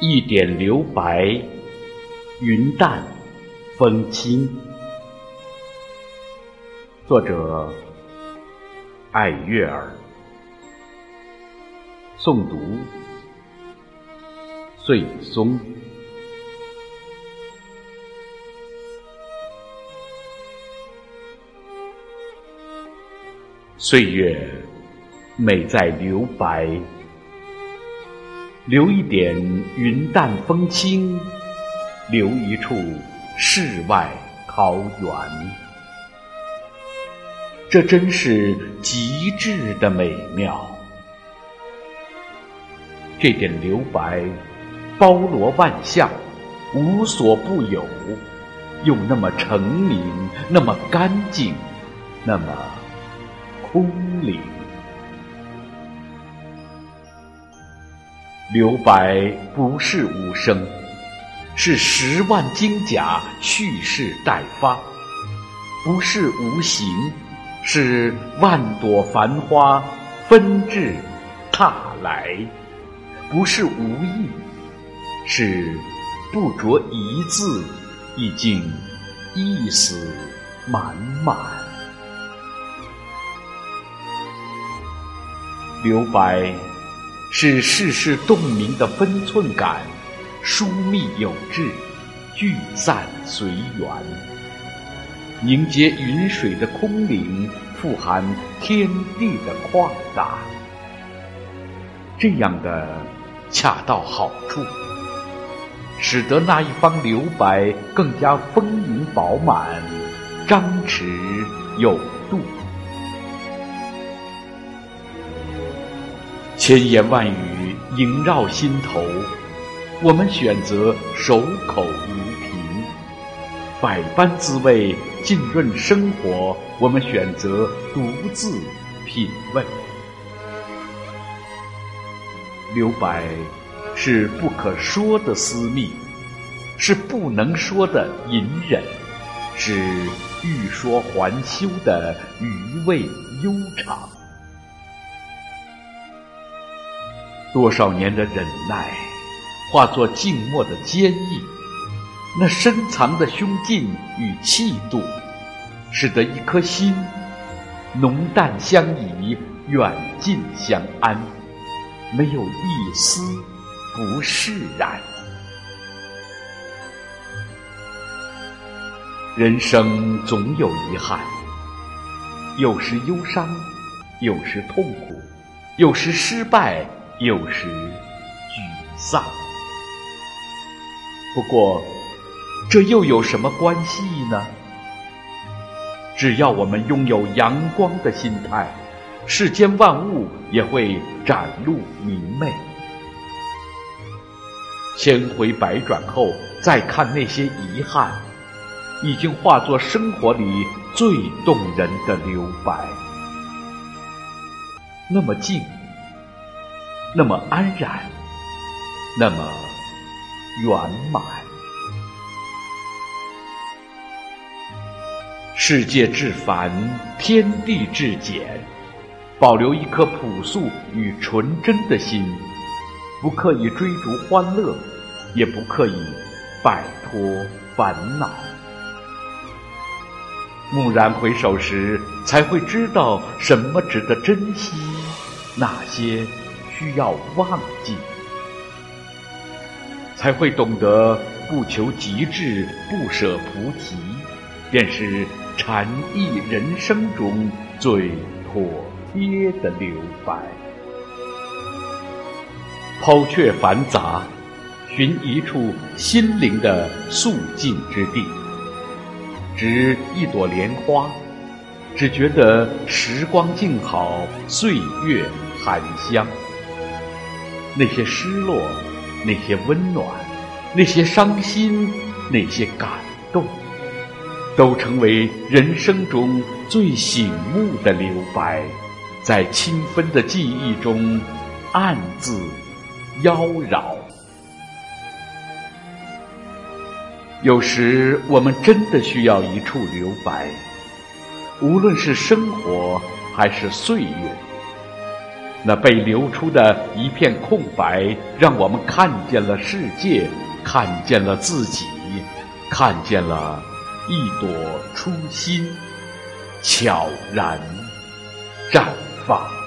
一点留白，云淡风轻。作者：爱月儿。诵读：岁松。岁月美在留白。留一点云淡风轻，留一处世外桃源。这真是极致的美妙。这点留白，包罗万象，无所不有，又那么澄明，那么干净，那么空灵。留白不是无声，是十万金甲蓄势待发；不是无形，是万朵繁花纷至沓来；不是无意，是不着一字，已经意思满满。留白。是世事洞明的分寸感，疏密有致，聚散随缘，凝结云水的空灵，富含天地的旷达。这样的恰到好处，使得那一方留白更加丰盈饱满，张弛有度。千言万语萦绕心头，我们选择守口如瓶；百般滋味浸润生活，我们选择独自品味。留白是不可说的私密，是不能说的隐忍，是欲说还休的余味悠长。多少年的忍耐，化作静默的坚毅；那深藏的胸襟与气度，使得一颗心浓淡相宜，远近相安，没有一丝不释然。人生总有遗憾，有时忧伤，有时痛苦，有时失败。有时沮丧，不过这又有什么关系呢？只要我们拥有阳光的心态，世间万物也会展露明媚。千回百转后，再看那些遗憾，已经化作生活里最动人的留白。那么静。那么安然，那么圆满。世界至繁，天地至简，保留一颗朴素与纯真的心，不刻意追逐欢乐，也不刻意摆脱烦恼。蓦然回首时，才会知道什么值得珍惜，哪些。需要忘记，才会懂得不求极致，不舍菩提，便是禅意人生中最妥帖的留白。抛却繁杂，寻一处心灵的肃静之地，执一朵莲花，只觉得时光静好，岁月含香。那些失落，那些温暖，那些伤心，那些感动，都成为人生中最醒目的留白，在清芬的记忆中暗自妖娆。有时，我们真的需要一处留白，无论是生活还是岁月。那被留出的一片空白，让我们看见了世界，看见了自己，看见了一朵初心，悄然绽放。